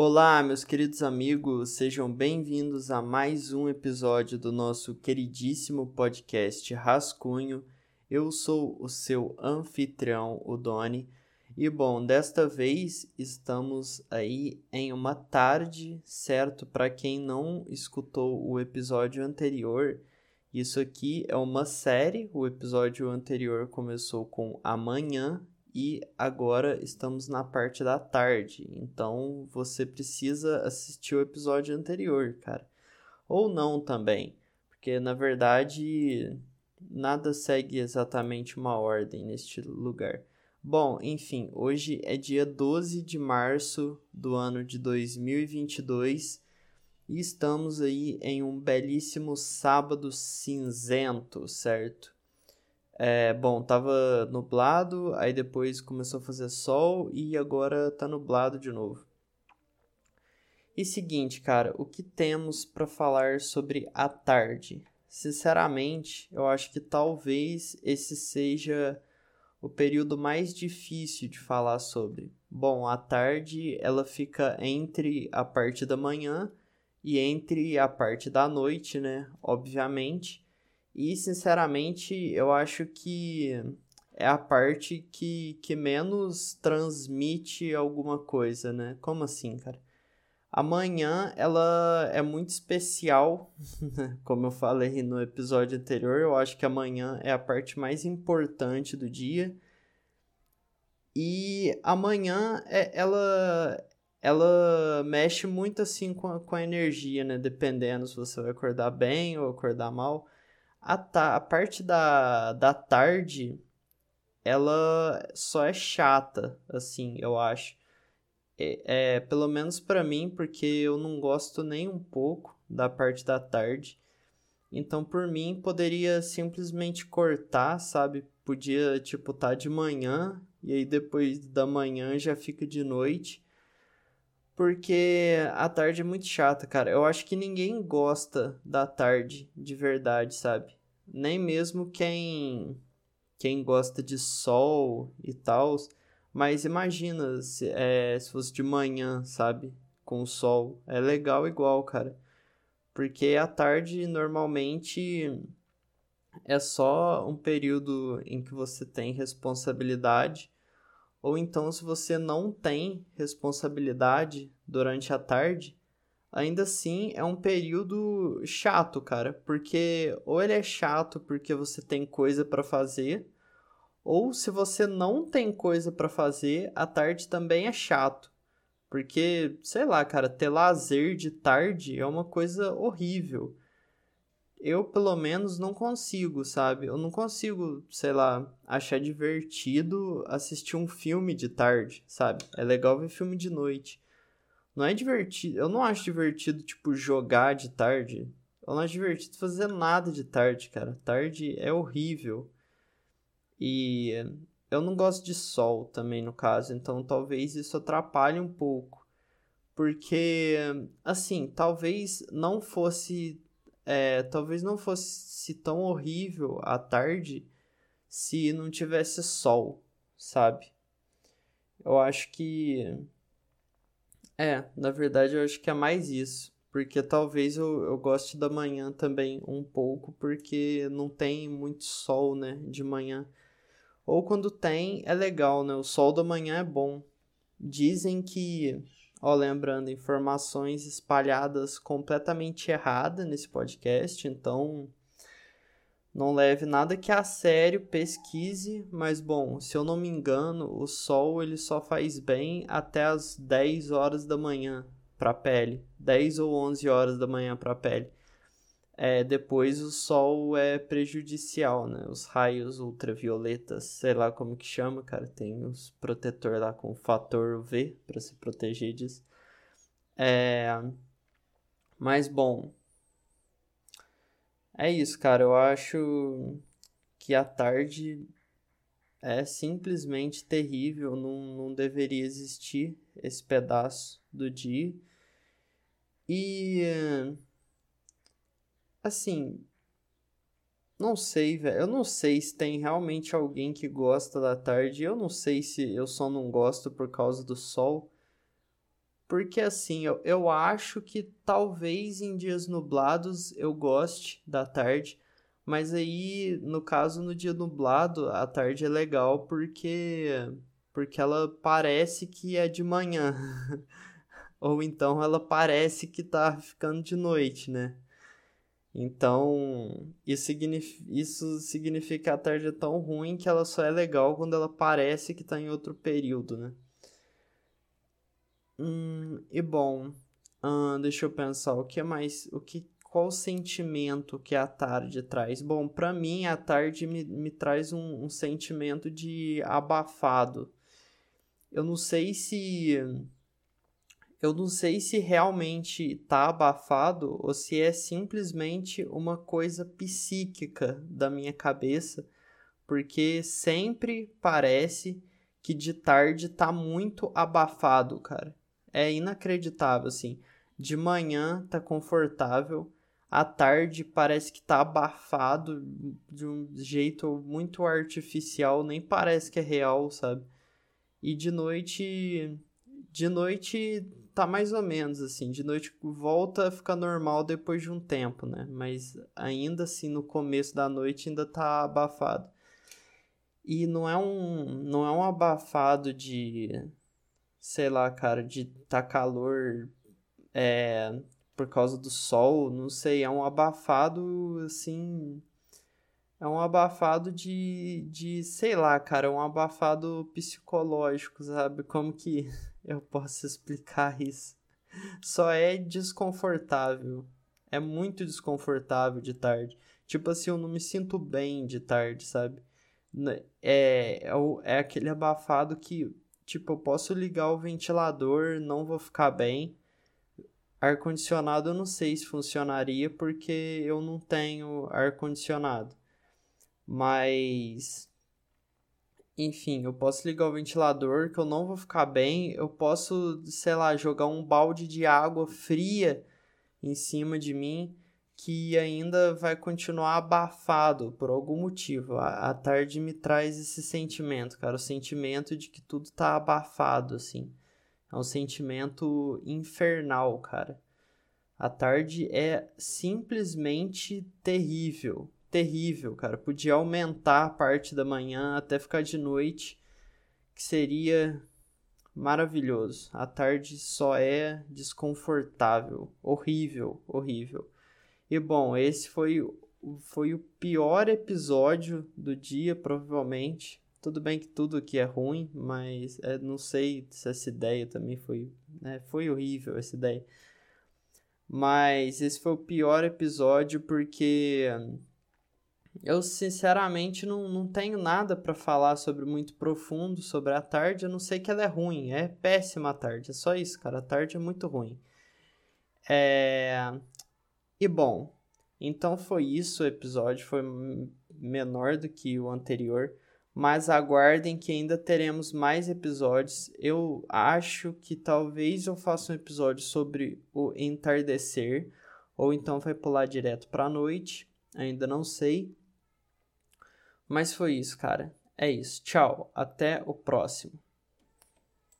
Olá, meus queridos amigos, sejam bem-vindos a mais um episódio do nosso queridíssimo podcast Rascunho. Eu sou o seu anfitrião, o Doni, e bom, desta vez estamos aí em uma tarde, certo? Para quem não escutou o episódio anterior, isso aqui é uma série. O episódio anterior começou com amanhã e agora estamos na parte da tarde. Então você precisa assistir o episódio anterior, cara. Ou não também, porque na verdade nada segue exatamente uma ordem neste lugar. Bom, enfim, hoje é dia 12 de março do ano de 2022 e estamos aí em um belíssimo sábado cinzento, certo? É, bom, tava nublado, aí depois começou a fazer sol e agora tá nublado de novo. E seguinte, cara, o que temos para falar sobre a tarde? Sinceramente, eu acho que talvez esse seja o período mais difícil de falar sobre. Bom, a tarde ela fica entre a parte da manhã e entre a parte da noite, né? Obviamente. E, sinceramente, eu acho que é a parte que, que menos transmite alguma coisa, né? Como assim, cara? Amanhã ela é muito especial, como eu falei no episódio anterior. Eu acho que amanhã é a parte mais importante do dia. E amanhã é, ela ela mexe muito assim com a, com a energia, né? Dependendo se você vai acordar bem ou acordar mal. A, ta a parte da, da tarde, ela só é chata, assim, eu acho. É, é pelo menos para mim, porque eu não gosto nem um pouco da parte da tarde. Então, por mim, poderia simplesmente cortar, sabe? Podia, tipo, tá de manhã e aí depois da manhã já fica de noite porque a tarde é muito chata, cara. Eu acho que ninguém gosta da tarde de verdade, sabe? Nem mesmo quem quem gosta de sol e tal. Mas imagina se, é, se fosse de manhã, sabe? Com sol. É legal igual, cara. Porque a tarde normalmente é só um período em que você tem responsabilidade ou então, se você não tem responsabilidade durante a tarde, ainda assim é um período chato, cara, porque ou ele é chato porque você tem coisa para fazer, ou se você não tem coisa para fazer, a tarde também é chato. Porque, sei lá, cara, ter lazer de tarde é uma coisa horrível eu pelo menos não consigo, sabe? Eu não consigo, sei lá, achar divertido assistir um filme de tarde, sabe? É legal ver filme de noite. Não é divertido, eu não acho divertido, tipo, jogar de tarde. Eu não acho divertido fazer nada de tarde, cara. Tarde é horrível. E eu não gosto de sol também, no caso, então talvez isso atrapalhe um pouco. Porque, assim, talvez não fosse é, talvez não fosse tão horrível à tarde se não tivesse sol, sabe? Eu acho que. É, na verdade eu acho que é mais isso. Porque talvez eu, eu goste da manhã também um pouco, porque não tem muito sol, né, de manhã. Ou quando tem, é legal, né? O sol da manhã é bom. Dizem que Ó, lembrando, informações espalhadas completamente erradas nesse podcast, então não leve nada que a sério, pesquise, mas bom, se eu não me engano, o sol ele só faz bem até as 10 horas da manhã para a pele, 10 ou 11 horas da manhã para a pele é, depois o sol é prejudicial, né? Os raios ultravioletas, sei lá como que chama, cara. Tem os protetor lá com fator V para se proteger disso. É... Mas bom, é isso, cara. Eu acho que a tarde é simplesmente terrível. Não, não deveria existir esse pedaço do dia. E Assim, não sei, velho. Eu não sei se tem realmente alguém que gosta da tarde. Eu não sei se eu só não gosto por causa do sol. Porque assim, eu, eu acho que talvez em dias nublados eu goste da tarde, mas aí, no caso, no dia nublado, a tarde é legal porque porque ela parece que é de manhã. Ou então ela parece que tá ficando de noite, né? Então, isso significa, isso significa que a tarde é tão ruim que ela só é legal quando ela parece que tá em outro período, né? Hum, e bom, hum, deixa eu pensar, o que mais, o que, qual sentimento que a tarde traz? Bom, para mim a tarde me, me traz um, um sentimento de abafado. Eu não sei se eu não sei se realmente tá abafado ou se é simplesmente uma coisa psíquica da minha cabeça, porque sempre parece que de tarde tá muito abafado, cara. É inacreditável assim. De manhã tá confortável, à tarde parece que tá abafado de um jeito muito artificial, nem parece que é real, sabe? E de noite de noite tá mais ou menos assim. De noite volta a ficar normal depois de um tempo, né? Mas ainda assim no começo da noite ainda tá abafado. E não é um não é um abafado de sei lá, cara, de tá calor é, por causa do sol, não sei, é um abafado assim, é um abafado de, de sei lá, cara, é um abafado psicológico, sabe? Como que eu posso explicar isso? Só é desconfortável. É muito desconfortável de tarde. Tipo assim, eu não me sinto bem de tarde, sabe? É, é, é aquele abafado que, tipo, eu posso ligar o ventilador, não vou ficar bem. Ar-condicionado eu não sei se funcionaria porque eu não tenho ar-condicionado. Mas enfim, eu posso ligar o ventilador que eu não vou ficar bem. Eu posso, sei lá, jogar um balde de água fria em cima de mim que ainda vai continuar abafado por algum motivo. A, a tarde me traz esse sentimento, cara, o sentimento de que tudo tá abafado, assim. É um sentimento infernal, cara. A tarde é simplesmente terrível terrível, cara. Podia aumentar a parte da manhã até ficar de noite, que seria maravilhoso. A tarde só é desconfortável, horrível, horrível. E bom, esse foi, foi o pior episódio do dia, provavelmente. Tudo bem que tudo aqui é ruim, mas é, não sei se essa ideia também foi. Né, foi horrível essa ideia. Mas esse foi o pior episódio porque eu sinceramente não, não tenho nada para falar sobre muito profundo sobre a tarde, eu não sei que ela é ruim, é péssima a tarde, é só isso, cara, a tarde é muito ruim. É... E bom, então foi isso, o episódio foi menor do que o anterior, mas aguardem que ainda teremos mais episódios. Eu acho que talvez eu faça um episódio sobre o entardecer, ou então vai pular direto para a noite, ainda não sei. Mas foi isso, cara. É isso. Tchau. Até o próximo.